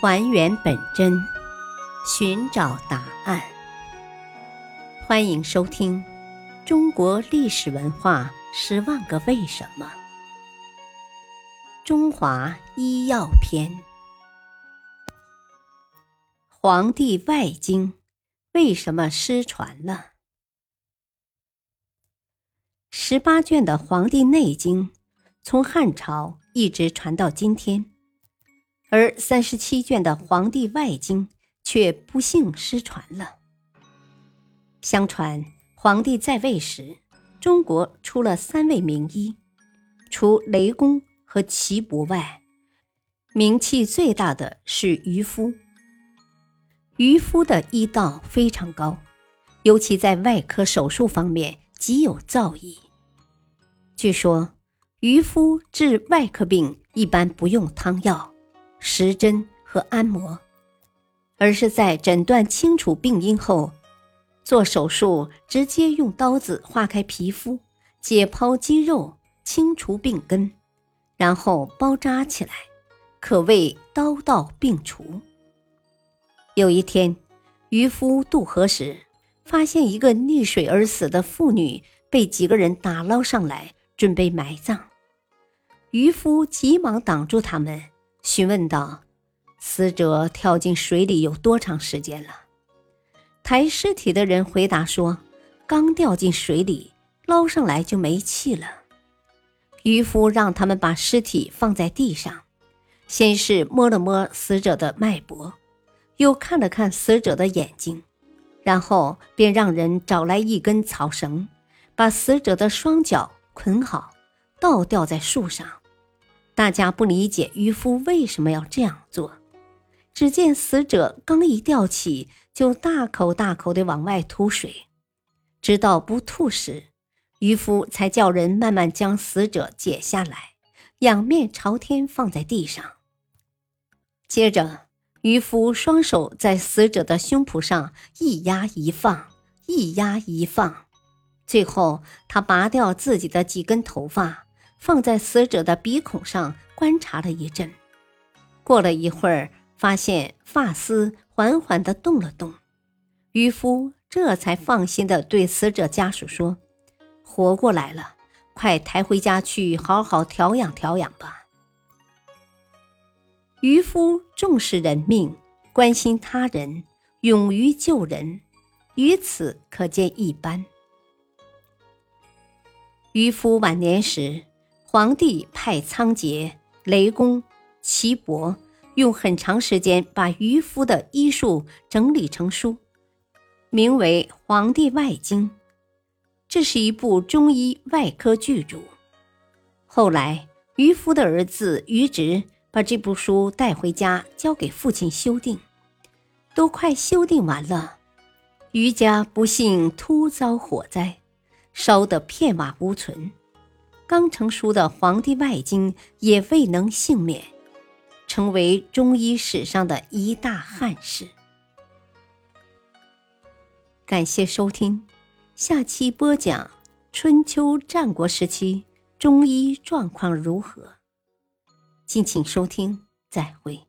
还原本真，寻找答案。欢迎收听《中国历史文化十万个为什么》中华医药篇：《黄帝外经》为什么失传了？十八卷的《黄帝内经》从汉朝一直传到今天。而三十七卷的《黄帝外经》却不幸失传了。相传，黄帝在位时，中国出了三位名医，除雷公和岐伯外，名气最大的是渔夫。渔夫的医道非常高，尤其在外科手术方面极有造诣。据说，渔夫治外科病一般不用汤药。时针和按摩，而是在诊断清楚病因后，做手术，直接用刀子划开皮肤，解剖肌肉，清除病根，然后包扎起来，可谓刀到病除。有一天，渔夫渡河时，发现一个溺水而死的妇女被几个人打捞上来，准备埋葬。渔夫急忙挡住他们。询问道：“死者跳进水里有多长时间了？”抬尸体的人回答说：“刚掉进水里，捞上来就没气了。”渔夫让他们把尸体放在地上，先是摸了摸死者的脉搏，又看了看死者的眼睛，然后便让人找来一根草绳，把死者的双脚捆好，倒吊在树上。大家不理解渔夫为什么要这样做。只见死者刚一吊起，就大口大口地往外吐水，直到不吐时，渔夫才叫人慢慢将死者解下来，仰面朝天放在地上。接着，渔夫双手在死者的胸脯上一压一放，一压一放，最后他拔掉自己的几根头发。放在死者的鼻孔上观察了一阵，过了一会儿，发现发丝缓缓地动了动，渔夫这才放心地对死者家属说：“活过来了，快抬回家去好好调养调养吧。”渔夫重视人命，关心他人，勇于救人，于此可见一斑。渔夫晚年时。皇帝派仓颉、雷公、岐伯用很长时间把渔夫的医术整理成书，名为《黄帝外经》。这是一部中医外科巨著。后来，渔夫的儿子渔直把这部书带回家，交给父亲修订。都快修订完了，渔家不幸突遭火灾，烧得片瓦无存。刚成书的《黄帝外经》也未能幸免，成为中医史上的一大憾事。感谢收听，下期播讲春秋战国时期中医状况如何？敬请收听，再会。